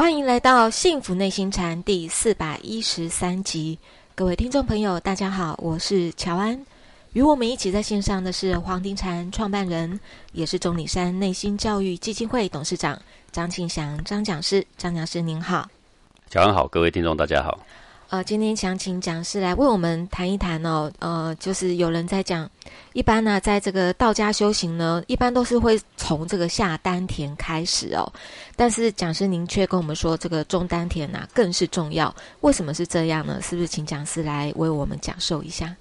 欢迎来到《幸福内心禅》第四百一十三集，各位听众朋友，大家好，我是乔安。与我们一起在线上的是黄庭禅创办人，也是钟岭山内心教育基金会董事长张庆祥张讲师。张讲师您好，乔安好，各位听众大家好。呃，今天想请讲师来为我们谈一谈哦。呃，就是有人在讲，一般呢，在这个道家修行呢，一般都是会从这个下丹田开始哦。但是讲师您却跟我们说，这个中丹田呐更是重要。为什么是这样呢？是不是请讲师来为我们讲授一下？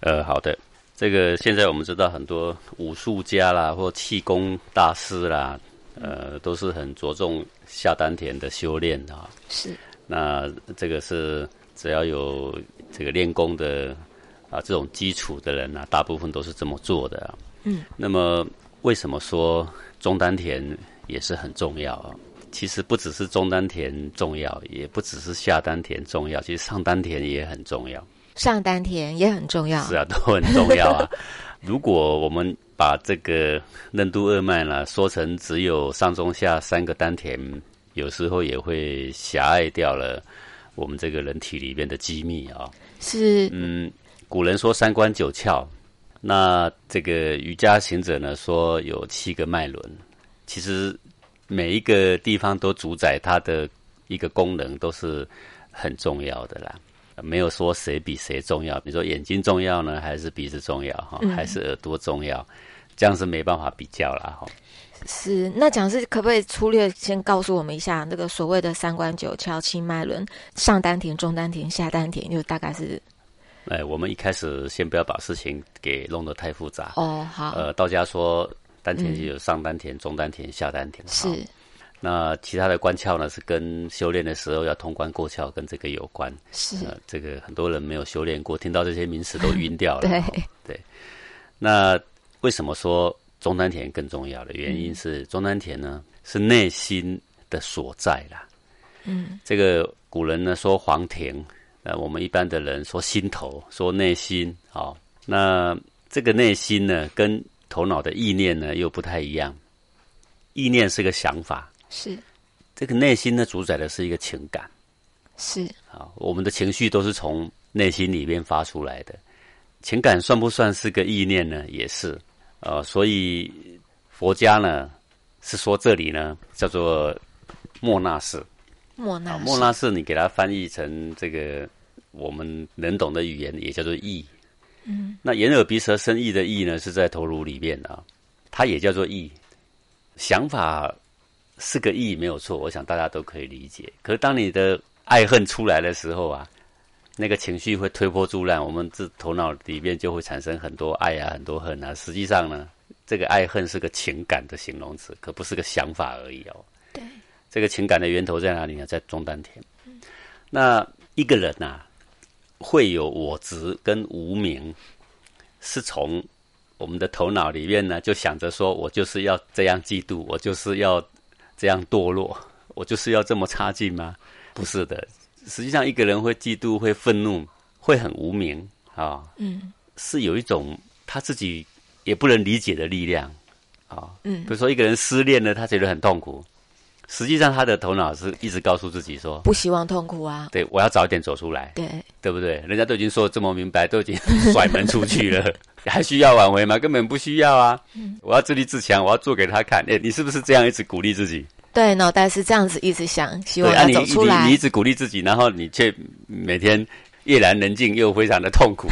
呃，好的。这个现在我们知道很多武术家啦，或气功大师啦，呃，都是很着重下丹田的修炼啊。是。那这个是只要有这个练功的啊，这种基础的人呢，大部分都是这么做的啊。嗯。那么为什么说中丹田也是很重要啊？其实不只是中丹田重要，也不只是下丹田重要，其实上丹田也很重要。上丹田也很重要。是啊，都很重要啊。如果我们把这个任督二脉呢说成只有上中下三个丹田。有时候也会狭隘掉了我们这个人体里面的机密啊。是。嗯，古人说三关九窍，那这个瑜伽行者呢说有七个脉轮。其实每一个地方都主宰它的一个功能，都是很重要的啦。没有说谁比谁重要，比如说眼睛重要呢，还是鼻子重要哈，还是耳朵重要？这样是没办法比较了哈。是，那讲师可不可以粗略先告诉我们一下，那个所谓的三关九窍、七脉轮、上丹田、中丹田、下丹田，就大概是？哎，我们一开始先不要把事情给弄得太复杂哦。好，呃，道家说丹田就有上丹田、中丹田、下丹田。是。那其他的关窍呢，是跟修炼的时候要通关过窍，跟这个有关。是。这个很多人没有修炼过，听到这些名词都晕掉了。对对。那为什么说？中丹田更重要的原因是，中丹田呢是内心的所在啦。嗯，这个古人呢说黄庭，那我们一般的人说心头，说内心。好，那这个内心呢，跟头脑的意念呢又不太一样。意念是个想法，是这个内心呢主宰的是一个情感，是啊，我们的情绪都是从内心里面发出来的。情感算不算是个意念呢？也是。呃，所以佛家呢是说这里呢叫做莫那式，莫那莫那式，你给它翻译成这个我们能懂的语言，也叫做意。嗯，那眼耳鼻舌身意的意呢，是在头颅里面啊，它也叫做意。想法是个意，没有错，我想大家都可以理解。可是当你的爱恨出来的时候啊。那个情绪会推波助澜，我们这头脑里面就会产生很多爱啊，很多恨啊。实际上呢，这个爱恨是个情感的形容词，可不是个想法而已哦。对，这个情感的源头在哪里呢？在中丹田。那一个人呐，会有我执跟无名，是从我们的头脑里面呢，就想着说我就是要这样嫉妒，我就是要这样堕落，我就是要这么差劲吗？不是的。实际上，一个人会嫉妒、会愤怒、会很无名啊，嗯，是有一种他自己也不能理解的力量啊，嗯，比如说一个人失恋了，他觉得很痛苦，实际上他的头脑是一直告诉自己说，不希望痛苦啊，对我要早一点走出来，对，对不对？人家都已经说的这么明白，都已经甩门出去了，还需要挽回吗？根本不需要啊，我要自立自强，我要做给他看，哎，你是不是这样一直鼓励自己？对，脑袋是这样子一直想，希望他走出来。你一直鼓励自己，然后你却每天夜阑人静，又非常的痛苦。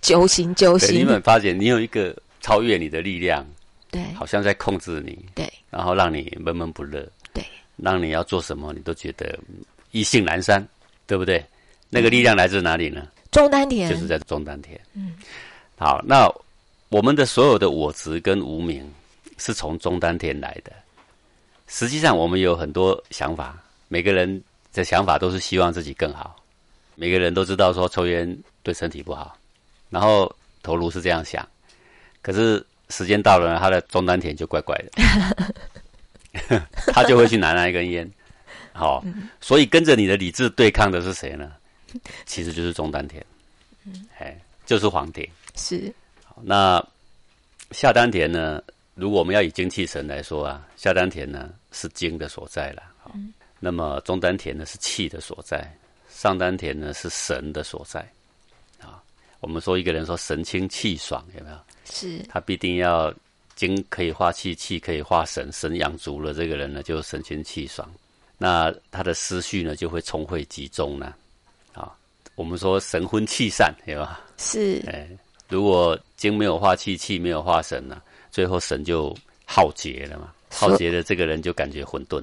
揪心 揪心。你有发现，你有一个超越你的力量，对，好像在控制你，对，然后让你闷闷不乐，对，让你要做什么，你都觉得意兴阑珊，对不对？那个力量来自哪里呢？中丹田，就是在中丹田。嗯，好，那我们的所有的我执跟无名，是从中丹田来的。实际上，我们有很多想法，每个人的想法都是希望自己更好。每个人都知道说抽烟对身体不好，然后头颅是这样想，可是时间到了，他的中丹田就怪怪的，他就会去拿那一根烟。好，所以跟着你的理智对抗的是谁呢？其实就是中丹田，哎，就是黄庭。是。那下丹田呢？如果我们要以精气神来说啊，下丹田呢是精的所在了。嗯，那么中丹田呢是气的所在，上丹田呢是神的所在。啊，我们说一个人说神清气爽，有没有？是。他必定要精可以化气，气可以化神，神养足了，这个人呢就神清气爽。那他的思绪呢就会聪慧集中呢。啊，我们说神昏气散，对吧？是。哎，如果精没有化气，气没有化神呢，最后神就浩劫了嘛。浩劫的这个人就感觉混沌。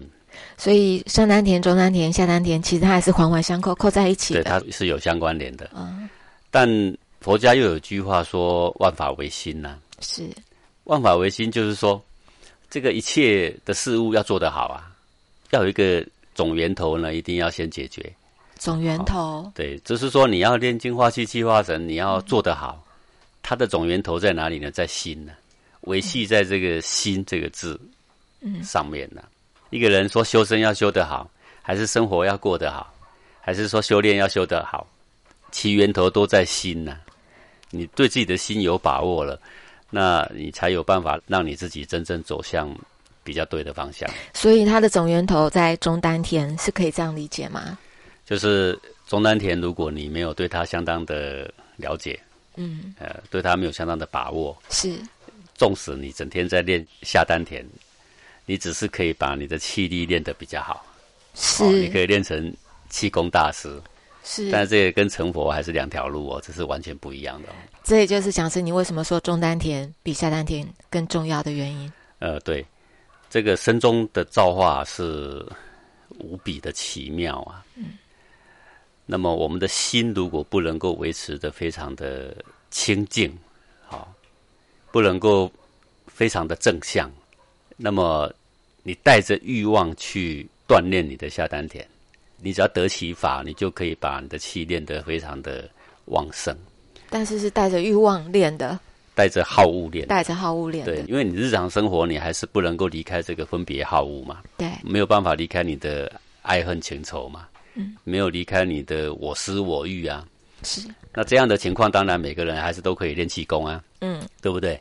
所以上丹田、中丹田、下丹田，其实它还是环环相扣，扣在一起的。对，它是有相关联的。嗯。但佛家又有句话说：“万法唯心”呐。是。万法唯心，就是说，这个一切的事物要做得好啊，要有一个总源头呢，一定要先解决。总源头。对，就是说你要炼精化气、气化神，你要做得好，它的总源头在哪里呢？在心呢。维系在这个心这个字。上面呢，一个人说修身要修得好，还是生活要过得好，还是说修炼要修得好，其源头都在心呐。你对自己的心有把握了，那你才有办法让你自己真正走向比较对的方向。所以它的总源头在中丹田，是可以这样理解吗？就是中丹田，如果你没有对它相当的了解，嗯，呃，对它没有相当的把握，是，纵使你整天在练下丹田。你只是可以把你的气力练得比较好，是，你可以练成气功大师，是，但是这个跟成佛还是两条路哦，这是完全不一样的。这也就是讲是你为什么说中丹田比下丹田更重要的原因。呃，对，这个身中的造化是无比的奇妙啊。嗯，那么我们的心如果不能够维持的非常的清净，好，不能够非常的正向。那么，你带着欲望去锻炼你的下丹田，你只要得其法，你就可以把你的气练得非常的旺盛。但是是带着欲望练的，带着好恶练，带着好恶练。对，因为你日常生活你还是不能够离开这个分别好恶嘛。对，没有办法离开你的爱恨情仇嘛。嗯，没有离开你的我思我欲啊。是。那这样的情况，当然每个人还是都可以练气功啊。嗯，对不对？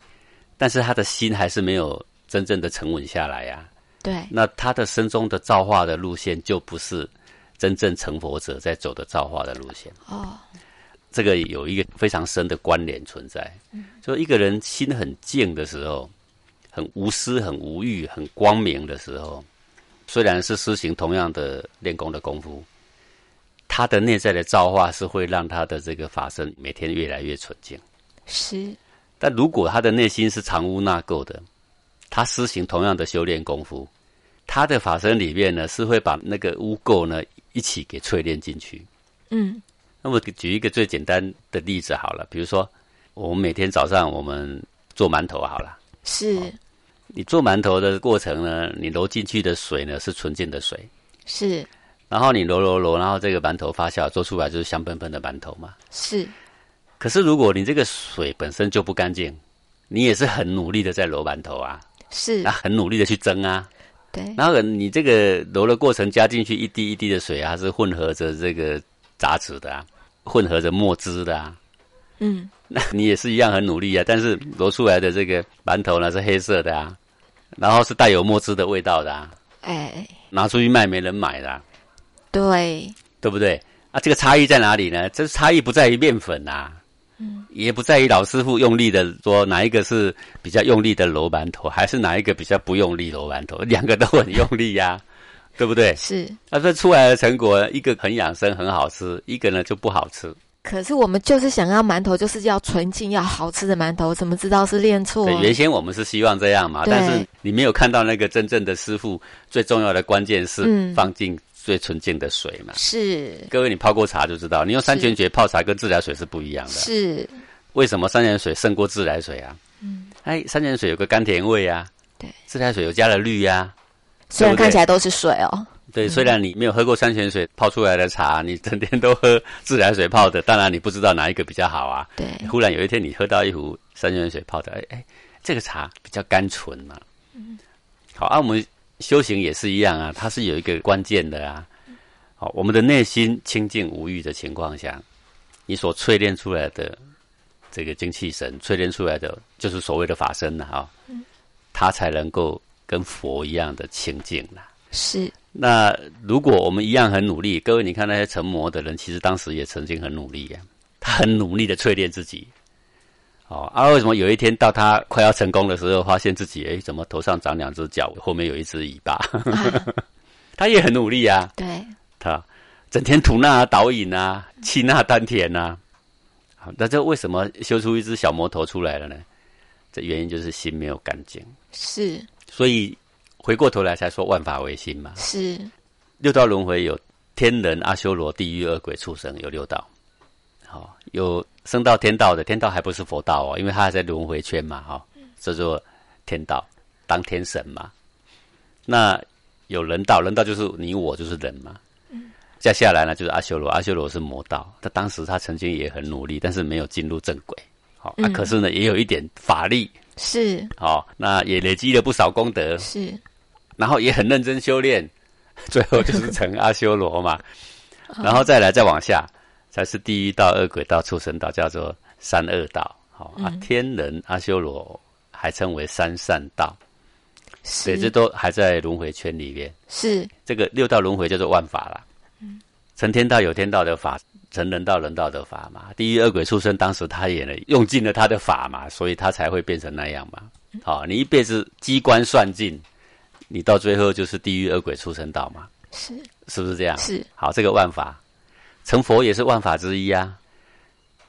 但是他的心还是没有。真正的沉稳下来呀，对，那他的身中的造化的路线就不是真正成佛者在走的造化的路线哦。这个有一个非常深的关联存在，嗯就一个人心很静的时候，很无私、很无欲、很光明的时候，虽然是施行同样的练功的功夫，他的内在的造化是会让他的这个法身每天越来越纯净。是，但如果他的内心是藏污纳垢的。他施行同样的修炼功夫，他的法身里面呢是会把那个污垢呢一起给淬炼进去。嗯，那么举一个最简单的例子好了，比如说我们每天早上我们做馒头好了，是，你做馒头的过程呢，你揉进去的水呢是纯净的水，是，然后你揉揉揉，然后这个馒头发酵做出来就是香喷喷的馒头嘛，是。可是如果你这个水本身就不干净，你也是很努力的在揉馒头啊。是，啊很努力的去蒸啊，对。然后你这个揉的过程加进去一滴一滴的水啊，是混合着这个杂质的啊，混合着墨汁的啊。嗯，那你也是一样很努力啊，但是揉出来的这个馒头呢是黑色的啊，然后是带有墨汁的味道的啊。哎，拿出去卖没人买的。啊对，对不对？啊，这个差异在哪里呢？这差异不在于面粉呐。也不在于老师傅用力的说哪一个是比较用力的揉馒头，还是哪一个比较不用力揉馒头，两个都很用力呀，对不对？是。那这出来的成果，一个很养生很好吃，一个呢就不好吃。可是我们就是想要馒头，就是要纯净要好吃的馒头，怎么知道是练错？对，原先我们是希望这样嘛，但是你没有看到那个真正的师傅，最重要的关键是放进。最纯净的水嘛，是各位，你泡过茶就知道，你用山泉水泡茶跟自来水是不一样的。是为什么山泉水胜过自来水啊？嗯，哎，山泉水有个甘甜味啊，对，自来水有加了氯呀，虽然看起来都是水哦。对，虽然你没有喝过山泉水泡出来的茶，你整天都喝自来水泡的，当然你不知道哪一个比较好啊。对，忽然有一天你喝到一壶山泉水泡的，哎哎，这个茶比较甘醇嘛。嗯，好啊，我们。修行也是一样啊，它是有一个关键的啊。好，我们的内心清净无欲的情况下，你所淬炼出来的这个精气神，淬炼出来的就是所谓的法身了哈。嗯，它才能够跟佛一样的清净了。是。那如果我们一样很努力，各位你看那些成魔的人，其实当时也曾经很努力呀，他很努力的淬炼自己。哦，啊，为什么有一天到他快要成功的时候，发现自己哎，怎么头上长两只脚，后面有一只尾巴？他也很努力啊。对。他整天吐纳导引啊，气纳丹田呐。好，那这为什么修出一只小魔头出来了呢？这原因就是心没有干净。是。所以回过头来才说万法唯心嘛。是。六道轮回有天人、阿修罗、地狱、恶鬼、畜生，有六道。好，有。升到天道的天道还不是佛道哦，因为他还在轮回圈嘛，哈，叫做天道，当天神嘛。那有人道，人道就是你我就是人嘛。再下来呢，就是阿修罗，阿修罗是魔道。他当时他曾经也很努力，但是没有进入正轨。好，啊，可是呢，也有一点法力，是，好，那也累积了不少功德，是，然后也很认真修炼，最后就是成阿修罗嘛。然后再来再往下。才是地狱道、恶鬼道、畜生道，叫做三恶道。好啊，天人、阿修罗还称为三善道。是，这都还在轮回圈里面。是，这个六道轮回叫做万法了。嗯，成天道有天道的法，成人道人道的法嘛。地狱恶鬼畜生，当时他也用尽了他的法嘛，所以他才会变成那样嘛。好，你一辈子机关算尽，你到最后就是地狱恶鬼畜生道嘛。是，是不是这样？是。好，这个万法。成佛也是万法之一啊，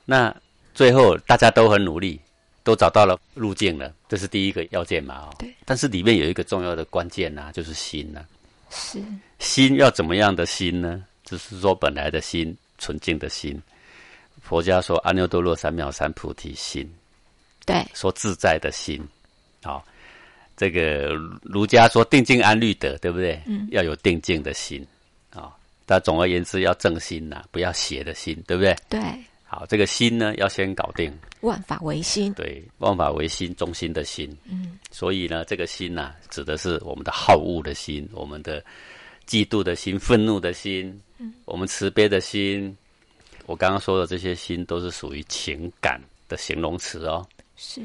那最后大家都很努力，都找到了路径了，这是第一个要件嘛？哦，对。但是里面有一个重要的关键呐，就是心呐。是。心要怎么样的心呢？就是说本来的心，纯净的心。佛家说阿耨多罗三藐三菩提心。对。说自在的心。好，这个儒家说定静安律得，对不对？嗯。要有定静的心。但总而言之，要正心呐，不要邪的心，对不对？对。好，这个心呢，要先搞定。万法唯心。对，万法唯心，中心的心。嗯。所以呢，这个心呐，指的是我们的好恶的心，我们的嫉妒的心、愤怒的心，嗯，我们慈悲的心。我刚刚说的这些心，都是属于情感的形容词哦。是。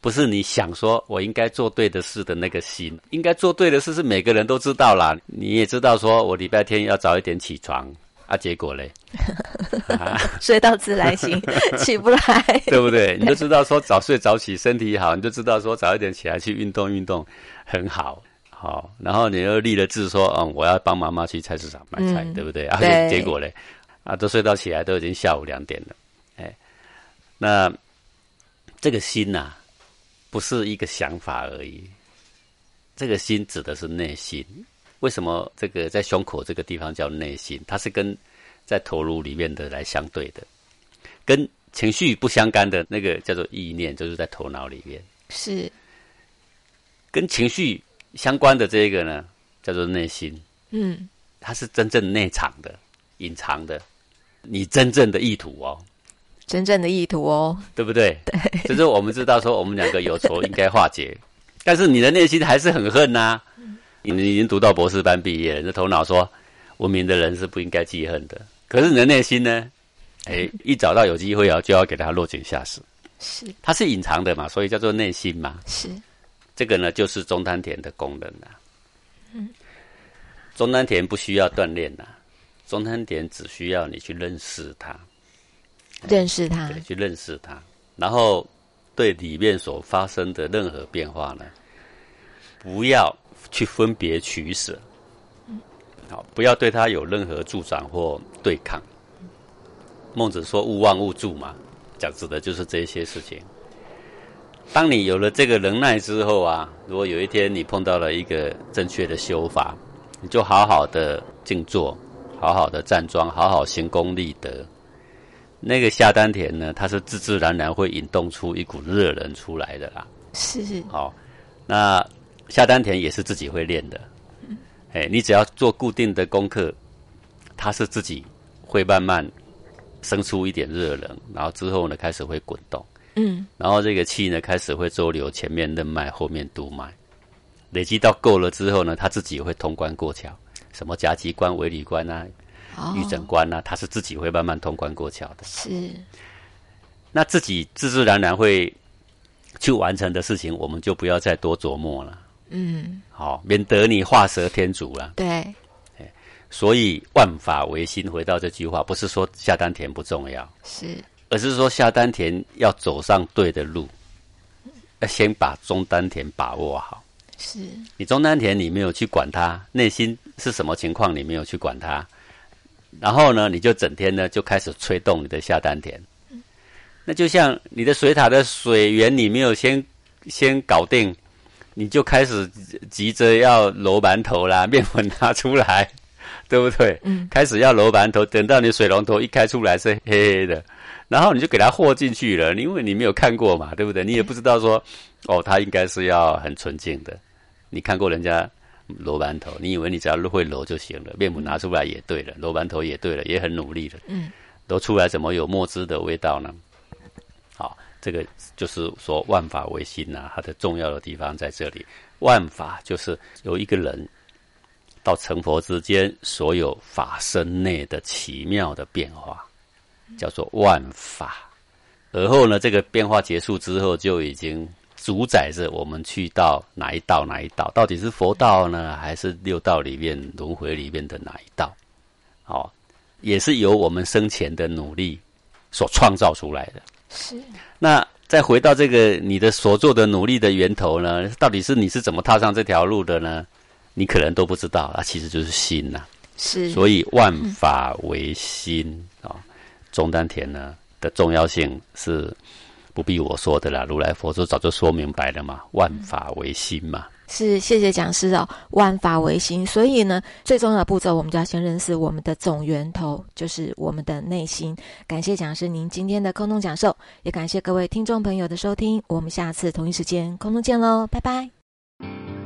不是你想说我应该做对的事的那个心，应该做对的事是每个人都知道啦。你也知道说我礼拜天要早一点起床啊，结果嘞，睡到自然醒，起不来，对不对？你就知道说早睡早起身体好，你就知道说早一点起来去运动运动很好，好。然后你又立了志说，嗯，我要帮妈妈去菜市场买菜，对不对？啊，结果嘞，啊，都睡到起来都已经下午两点了，哎，那这个心呐。不是一个想法而已，这个心指的是内心。为什么这个在胸口这个地方叫内心？它是跟在头颅里面的来相对的，跟情绪不相干的那个叫做意念，就是在头脑里面。是跟情绪相关的这个呢，叫做内心。嗯，它是真正内藏的、隐藏的，你真正的意图哦。真正的意图哦，对不对？对，就是我们知道说我们两个有仇应该化解，但是你的内心还是很恨呐。你已经读到博士班毕业了，你的头脑说文明的人是不应该记恨的，可是你的内心呢？哎，一找到有机会啊，就要给他落井下石。是，它是隐藏的嘛，所以叫做内心嘛。是，这个呢就是中丹田的功能啊。嗯，中丹田不需要锻炼呐，中丹田只需要你去认识它。认识他，对，去认识他，然后对里面所发生的任何变化呢，不要去分别取舍，好，不要对他有任何助长或对抗。孟子说“勿忘勿助”嘛，讲指的就是这些事情。当你有了这个能耐之后啊，如果有一天你碰到了一个正确的修法，你就好好的静坐，好好的站桩，好好行功立德。那个下丹田呢，它是自自然然会引动出一股热能出来的啦。是。好，那下丹田也是自己会练的。嗯。哎，你只要做固定的功课，它是自己会慢慢生出一点热能，然后之后呢开始会滚动。嗯。然后这个气呢开始会周流前面任脉，后面督脉，累积到够了之后呢，它自己会通关过桥，什么夹脊关、尾闾关啊。玉诊官呢，他是自己会慢慢通关过桥的。是，那自己自自然然会去完成的事情，我们就不要再多琢磨了。嗯，好、免得你画蛇添足了。对，所以万法唯心，回到这句话，不是说下丹田不重要，是，而是说下丹田要走上对的路，要先把中丹田把握好。是，你中丹田你没有去管它，内心是什么情况你没有去管它，然后呢，你就整天呢就开始吹动你的下丹田。那就像你的水塔的水源你没有先先搞定，你就开始急着要揉馒头啦，面粉拿出来，对不对？嗯，开始要揉馒头，等到你水龙头一开出来是黑黑的，然后你就给它和进去了，因为你没有看过嘛，对不对？你也不知道说，哦，它应该是要很纯净的。你看过人家揉馒头，你以为你只要会揉就行了，面粉拿出来也对了，揉馒头也对了，也很努力了，嗯，揉出来怎么有墨汁的味道呢？好，这个就是说万法唯心呐、它的重要的地方在这里。万法就是由一个人到成佛之间，所有法身内的奇妙的变化，叫做万法。而后呢，这个变化结束之后，就已经主宰着我们去到哪一道哪一道，到底是佛道呢，还是六道里面轮回里面的哪一道？哦、也是由我们生前的努力所创造出来的。是，那再回到这个你的所做的努力的源头呢，到底是你是怎么踏上这条路的呢？你可能都不知道啊，其实就是心呐、是，所以万法唯心啊、中丹田呢的重要性是不必我说的啦，如来佛祖早就说明白了嘛，万法唯心嘛。是，谢谢讲师哦。万法唯心，所以呢，最重要的步骤，我们就要先认识我们的总源头，就是我们的内心。感谢讲师您今天的空中讲授，也感谢各位听众朋友的收听。我们下次同一时间空中见喽，拜拜。